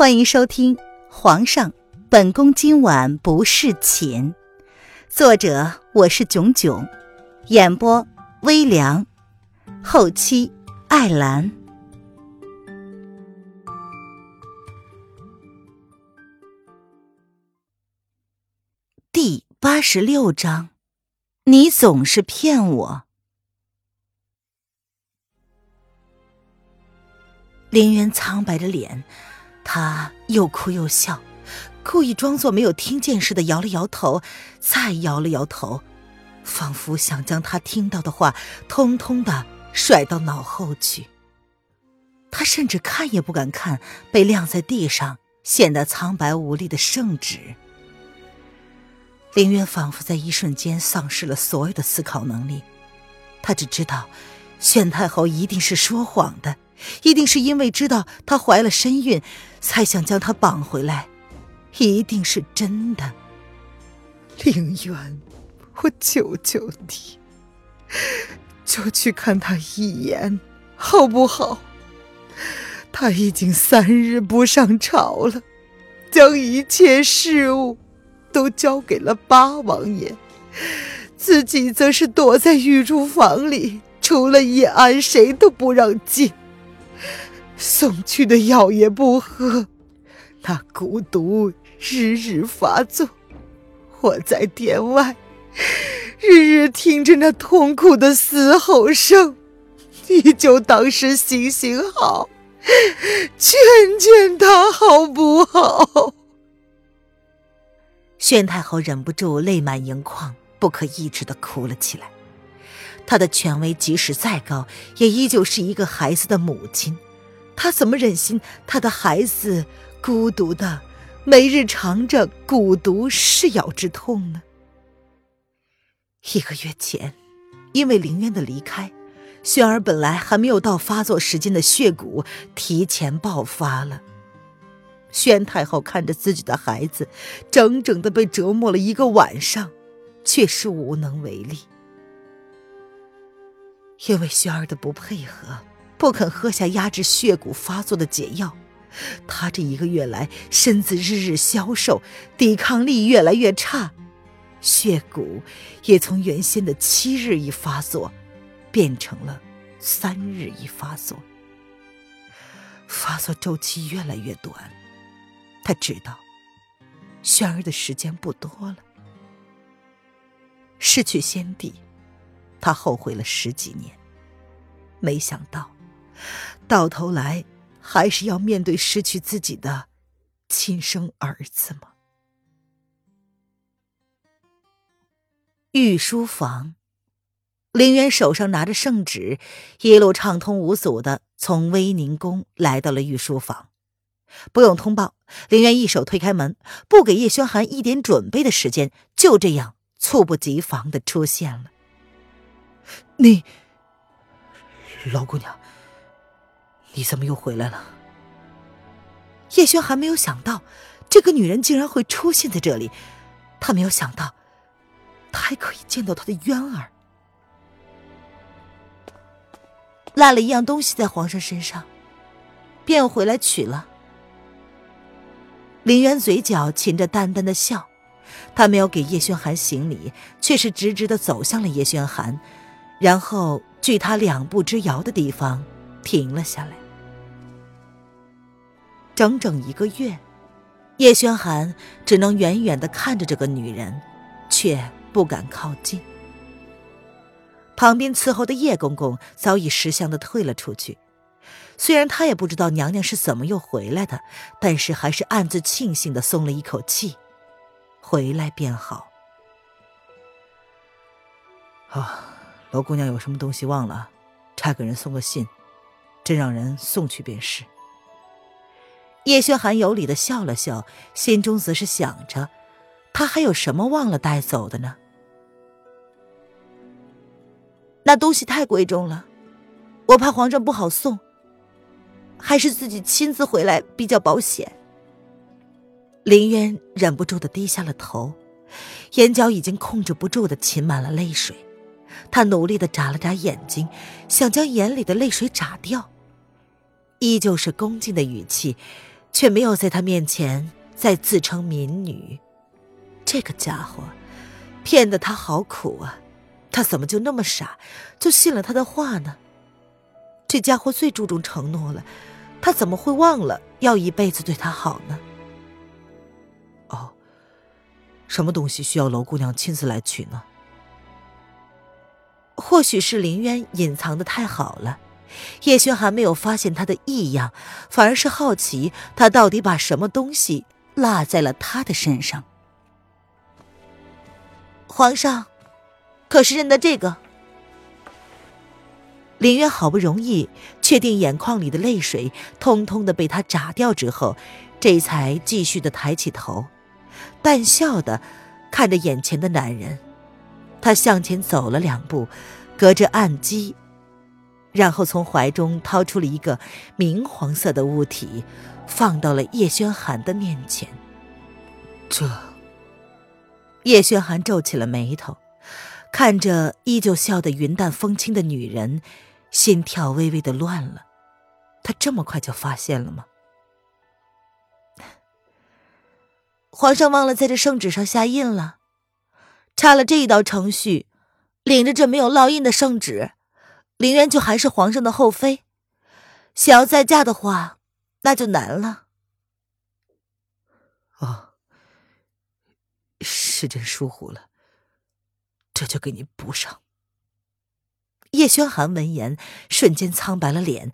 欢迎收听《皇上，本宫今晚不侍寝》，作者我是囧囧，演播微凉，后期艾兰。第八十六章，你总是骗我。林渊苍白着脸。他又哭又笑，故意装作没有听见似的摇了摇头，再摇了摇头，仿佛想将他听到的话通通的甩到脑后去。他甚至看也不敢看被晾在地上、显得苍白无力的圣旨。林渊仿佛在一瞬间丧失了所有的思考能力，他只知道，宣太后一定是说谎的。一定是因为知道她怀了身孕，才想将他绑回来，一定是真的。凌渊，我求求你，就去看他一眼，好不好？他已经三日不上朝了，将一切事务都交给了八王爷，自己则是躲在御书房里，除了叶安，谁都不让进。送去的药也不喝，那蛊毒日日发作。我在殿外，日日听着那痛苦的嘶吼声，你就当是行行好，劝劝他好不好？宣太后忍不住泪满盈眶，不可抑制的哭了起来。她的权威即使再高，也依旧是一个孩子的母亲。他怎么忍心他的孩子孤独的每日尝着蛊毒噬咬之痛呢？一个月前，因为林渊的离开，轩儿本来还没有到发作时间的血蛊提前爆发了。宣太后看着自己的孩子整整的被折磨了一个晚上，却是无能为力，因为轩儿的不配合。不肯喝下压制血蛊发作的解药，他这一个月来身子日日消瘦，抵抗力越来越差，血蛊也从原先的七日一发作，变成了三日一发作。发作周期越来越短，他知道，轩儿的时间不多了。失去先帝，他后悔了十几年，没想到。到头来，还是要面对失去自己的亲生儿子吗？御书房，林渊手上拿着圣旨，一路畅通无阻的从威宁宫来到了御书房。不用通报，林渊一手推开门，不给叶轩寒一点准备的时间，就这样猝不及防的出现了。你，老姑娘。你怎么又回来了？叶轩还没有想到，这个女人竟然会出现在这里。他没有想到，他还可以见到他的渊儿。落了一样东西在皇上身上，便回来取了。林渊嘴角噙着淡淡的笑，他没有给叶轩寒行礼，却是直直的走向了叶轩寒，然后距他两步之遥的地方停了下来。整整一个月，叶轩寒只能远远的看着这个女人，却不敢靠近。旁边伺候的叶公公早已识相的退了出去。虽然他也不知道娘娘是怎么又回来的，但是还是暗自庆幸的松了一口气。回来便好。啊，罗姑娘有什么东西忘了，差个人送个信，朕让人送去便是。叶轩寒有礼的笑了笑，心中则是想着，他还有什么忘了带走的呢？那东西太贵重了，我怕皇上不好送，还是自己亲自回来比较保险。林渊忍不住的低下了头，眼角已经控制不住的噙满了泪水，他努力的眨了眨眼睛，想将眼里的泪水眨掉，依旧是恭敬的语气。却没有在他面前再自称民女。这个家伙，骗得他好苦啊！他怎么就那么傻，就信了他的话呢？这家伙最注重承诺了，他怎么会忘了要一辈子对他好呢？哦，什么东西需要楼姑娘亲自来取呢？或许是林渊隐藏的太好了，叶轩还没有发现他的异样，反而是好奇他到底把什么东西落在了他的身上。皇上，可是认得这个？林渊好不容易确定眼眶里的泪水通通的被他眨掉之后，这才继续的抬起头，淡笑的看着眼前的男人。他向前走了两步，隔着暗机，然后从怀中掏出了一个明黄色的物体，放到了叶轩寒的面前。这，叶轩寒皱起了眉头，看着依旧笑得云淡风轻的女人，心跳微微的乱了。他这么快就发现了吗？皇上忘了在这圣旨上下印了。差了这一道程序，领着这没有烙印的圣旨，林渊就还是皇上的后妃。想要再嫁的话，那就难了。哦，是朕疏忽了，这就给你补上。叶轩寒闻言，瞬间苍白了脸，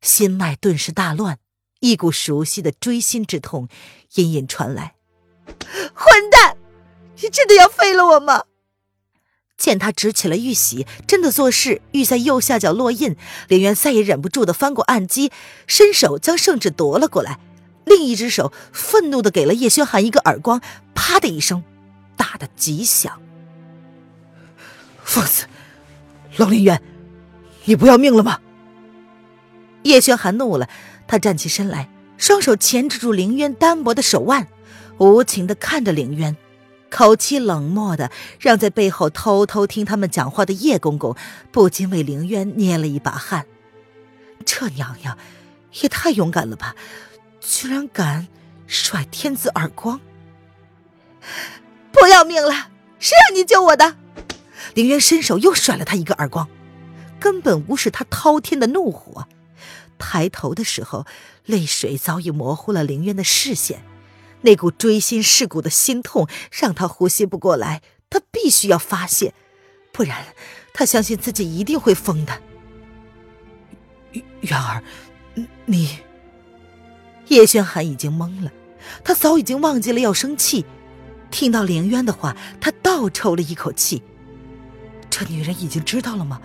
心脉顿时大乱，一股熟悉的锥心之痛隐隐传来。混蛋！你真的要废了我吗？见他执起了玉玺，真的做事玉在右下角落印，林渊再也忍不住的翻过案几，伸手将圣旨夺了过来，另一只手愤怒的给了叶轩寒一个耳光，啪的一声，打得极响。放肆！冷林渊，你不要命了吗？叶轩寒怒了，他站起身来，双手钳制住凌渊单薄的手腕，无情的看着凌渊。口气冷漠的，让在背后偷偷听他们讲话的叶公公不禁为凌渊捏了一把汗。这娘娘也太勇敢了吧，居然敢甩天子耳光！不要命了，谁让你救我的？凌渊伸手又甩了他一个耳光，根本无视他滔天的怒火。抬头的时候，泪水早已模糊了凌渊的视线。那股锥心噬骨的心痛让他呼吸不过来，他必须要发泄，不然他相信自己一定会疯的。元儿，你……叶轩寒已经懵了，他早已经忘记了要生气。听到凌渊的话，他倒抽了一口气。这女人已经知道了吗？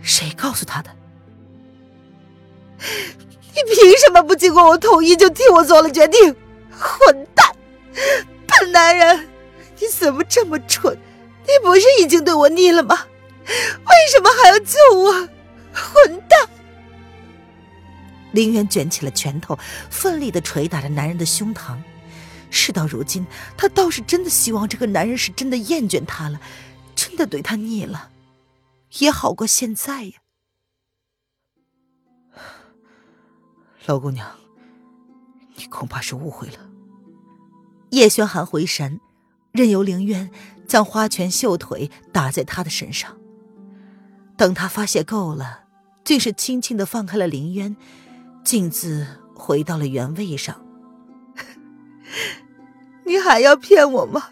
谁告诉她的？你凭什么不经过我同意就替我做了决定？混蛋，笨男人，你怎么这么蠢？你不是已经对我腻了吗？为什么还要救我？混蛋！林渊卷起了拳头，奋力的捶打着男人的胸膛。事到如今，他倒是真的希望这个男人是真的厌倦他了，真的对他腻了，也好过现在呀。老姑娘，你恐怕是误会了。叶轩寒回神，任由凌渊将花拳绣腿打在他的身上。等他发泄够了，竟是轻轻的放开了凌渊，径自回到了原位上。你还要骗我吗，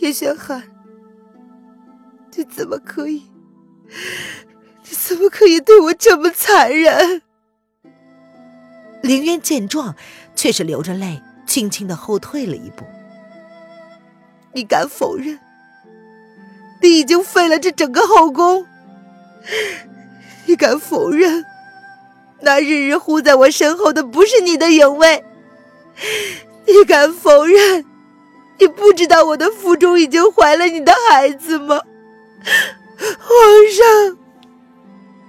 叶轩寒？你怎么可以？你怎么可以对我这么残忍？凌渊见状，却是流着泪。轻轻的后退了一步。你敢否认？你已经废了这整个后宫？你敢否认？那日日护在我身后的不是你的影卫？你敢否认？你不知道我的腹中已经怀了你的孩子吗？皇上，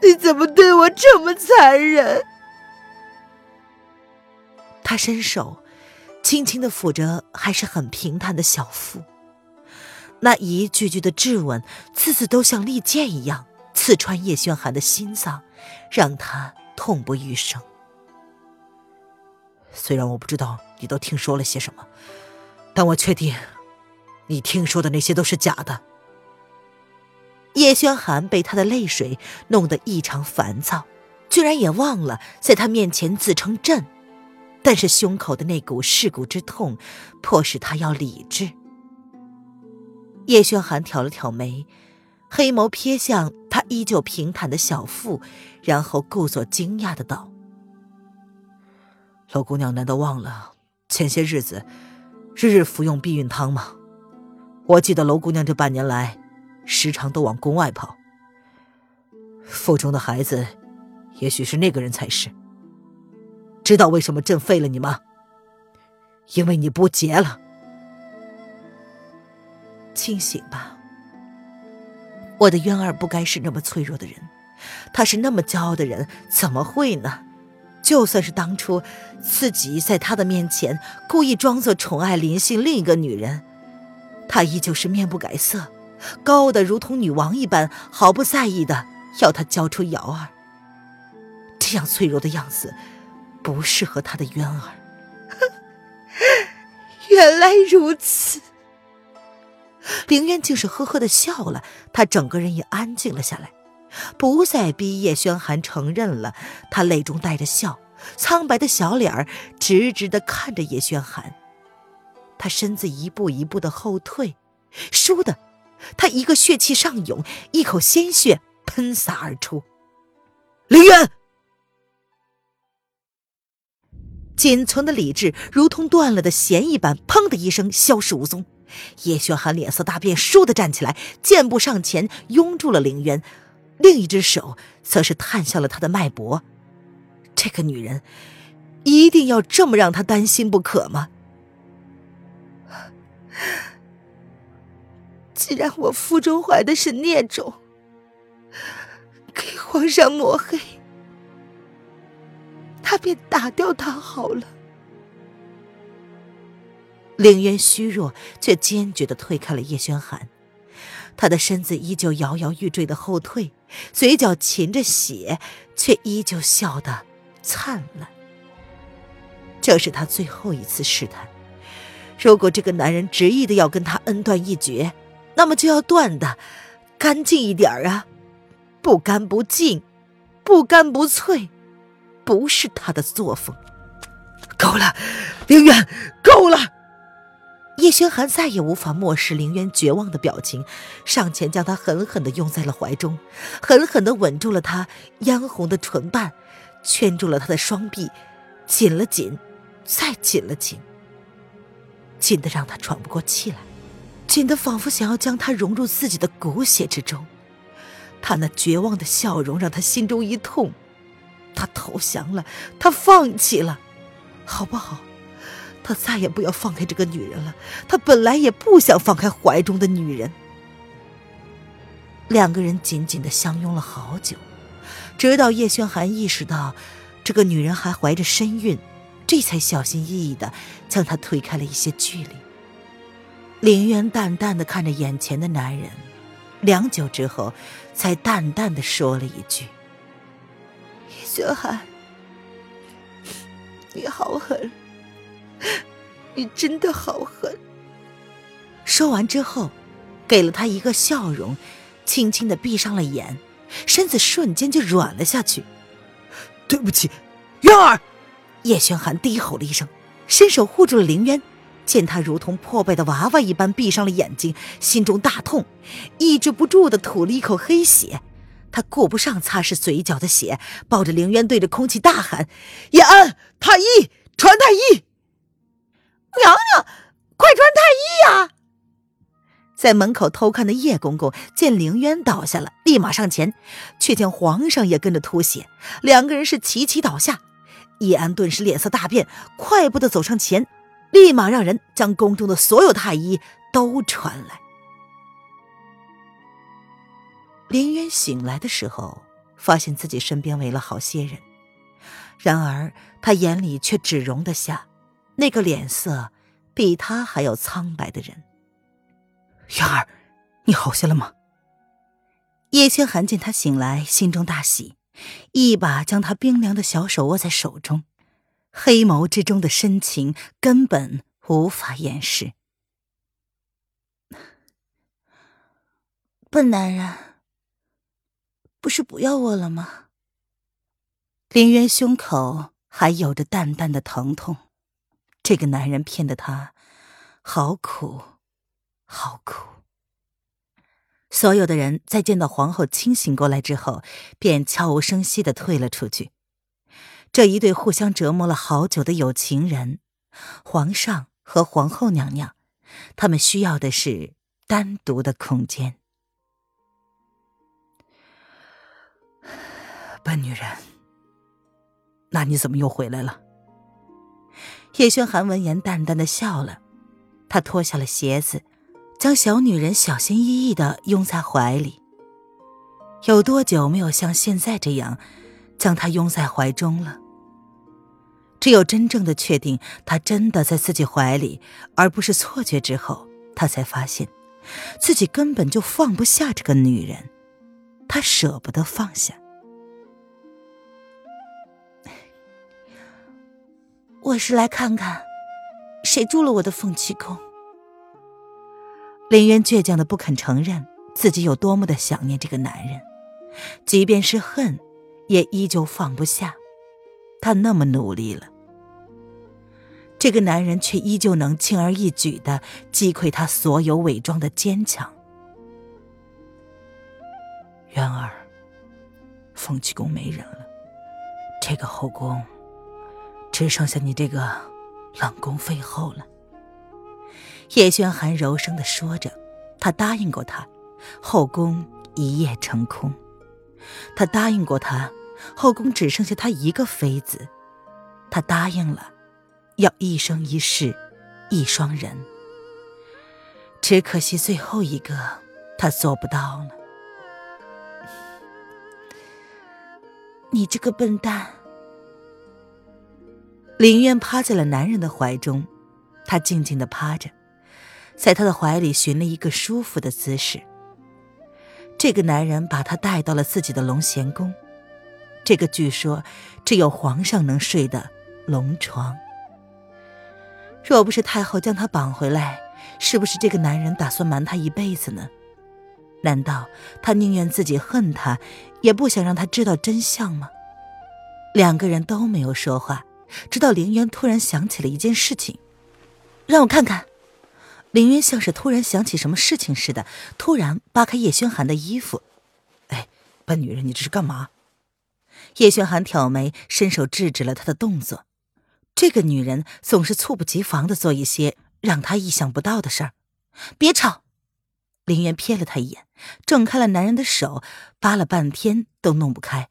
你怎么对我这么残忍？他伸手。轻轻的抚着还是很平坦的小腹，那一句句的质问，次次都像利剑一样刺穿叶轩寒的心脏，让他痛不欲生。虽然我不知道你都听说了些什么，但我确定，你听说的那些都是假的。叶轩寒被他的泪水弄得异常烦躁，居然也忘了在他面前自称朕。但是胸口的那股噬骨之痛，迫使他要理智。叶轩寒挑了挑眉，黑眸瞥向他依旧平坦的小腹，然后故作惊讶的道：“老姑娘难道忘了前些日子日日服用避孕汤吗？我记得楼姑娘这半年来，时常都往宫外跑。腹中的孩子，也许是那个人才是。”知道为什么朕废了你吗？因为你不洁了。清醒吧，我的渊儿不该是那么脆弱的人，他是那么骄傲的人，怎么会呢？就算是当初自己在他的面前故意装作宠爱林姓另一个女人，他依旧是面不改色，高傲的如同女王一般，毫不在意的要他交出瑶儿。这样脆弱的样子。不适合他的渊儿。原来如此，凌渊竟是呵呵的笑了，他整个人也安静了下来，不再逼叶轩寒承认了。他泪中带着笑，苍白的小脸儿直直的看着叶轩寒。他身子一步一步的后退，倏的，他一个血气上涌，一口鲜血喷洒而出。凌渊。仅存的理智如同断了的弦一般，砰的一声消失无踪。叶轩寒脸色大变，倏地站起来，箭步上前拥住了凌渊，另一只手则是探向了他的脉搏。这个女人，一定要这么让他担心不可吗？既然我腹中怀的是孽种，给皇上抹黑。他便打掉他好了。凌渊虚弱却坚决的推开了叶轩寒，他的身子依旧摇摇欲坠的后退，嘴角噙着血，却依旧笑得灿烂。这是他最后一次试探，如果这个男人执意的要跟他恩断义绝，那么就要断的干净一点啊，不干不净，不干不脆。不是他的作风。够了，凌渊，够了！叶轩寒再也无法漠视凌渊绝望的表情，上前将他狠狠的拥在了怀中，狠狠的吻住了他嫣红的唇瓣，圈住了他的双臂，紧了紧，再紧了紧，紧的让他喘不过气来，紧的仿佛想要将他融入自己的骨血之中。他那绝望的笑容让他心中一痛。他投降了，他放弃了，好不好？他再也不要放开这个女人了。他本来也不想放开怀中的女人。两个人紧紧的相拥了好久，直到叶轩寒意识到这个女人还怀着身孕，这才小心翼翼的将她推开了一些距离。林渊淡淡的看着眼前的男人，良久之后，才淡淡的说了一句。雪寒，你好狠，你真的好狠。说完之后，给了他一个笑容，轻轻的闭上了眼，身子瞬间就软了下去。对不起，渊儿。叶轩寒低吼了一声，伸手护住了凌渊。见他如同破败的娃娃一般闭上了眼睛，心中大痛，抑制不住的吐了一口黑血。他顾不上擦拭嘴角的血，抱着凌渊对着空气大喊：“叶安，太医，传太医！娘娘，快传太医呀！”在门口偷看的叶公公见凌渊倒下了，立马上前，却见皇上也跟着吐血，两个人是齐齐倒下。叶安顿时脸色大变，快步的走上前，立马让人将宫中的所有太医都传来。林渊醒来的时候，发现自己身边围了好些人，然而他眼里却只容得下那个脸色比他还要苍白的人。渊儿，你好些了吗？叶轩寒见他醒来，心中大喜，一把将他冰凉的小手握在手中。黑眸之中的深情根本无法掩饰。笨男人，不是不要我了吗？林渊胸口还有着淡淡的疼痛，这个男人骗得他好苦，好苦。所有的人在见到皇后清醒过来之后，便悄无声息的退了出去。这一对互相折磨了好久的有情人，皇上和皇后娘娘，他们需要的是单独的空间。笨女人，那你怎么又回来了？叶轩寒闻言淡淡的笑了，他脱下了鞋子，将小女人小心翼翼的拥在怀里。有多久没有像现在这样？将她拥在怀中了。只有真正的确定他真的在自己怀里，而不是错觉之后，他才发现，自己根本就放不下这个女人，他舍不得放下。我是来看看，谁住了我的凤栖宫。林渊倔强的不肯承认自己有多么的想念这个男人，即便是恨。也依旧放不下，他那么努力了，这个男人却依旧能轻而易举的击溃他所有伪装的坚强。渊儿，凤栖宫没人了，这个后宫只剩下你这个冷宫废后了。叶轩寒柔声的说着，他答应过他，后宫一夜成空，他答应过他。后宫只剩下他一个妃子，他答应了，要一生一世一双人。只可惜最后一个，他做不到了。你这个笨蛋！林渊趴在了男人的怀中，他静静的趴着，在他的怀里寻了一个舒服的姿势。这个男人把他带到了自己的龙贤宫。这个据说只有皇上能睡的龙床，若不是太后将他绑回来，是不是这个男人打算瞒他一辈子呢？难道他宁愿自己恨他，也不想让他知道真相吗？两个人都没有说话，直到凌渊突然想起了一件事情，让我看看。凌渊像是突然想起什么事情似的，突然扒开叶轩寒的衣服。哎，笨女人，你这是干嘛？叶轩寒挑眉，伸手制止了他的动作。这个女人总是猝不及防的做一些让他意想不到的事儿。别吵！林渊瞥了他一眼，挣开了男人的手，扒了半天都弄不开，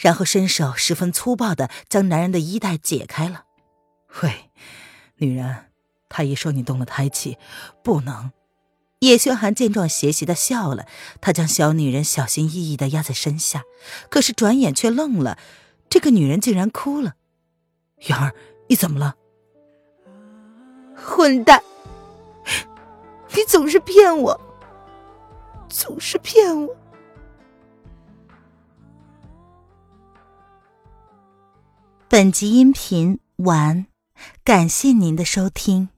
然后伸手十分粗暴的将男人的衣带解开了。喂，女人，太医说你动了胎气，不能。叶轩寒见状，邪邪的笑了。他将小女人小心翼翼的压在身下，可是转眼却愣了。这个女人竟然哭了。元儿，你怎么了？混蛋！你总是骗我，总是骗我。本集音频完，感谢您的收听。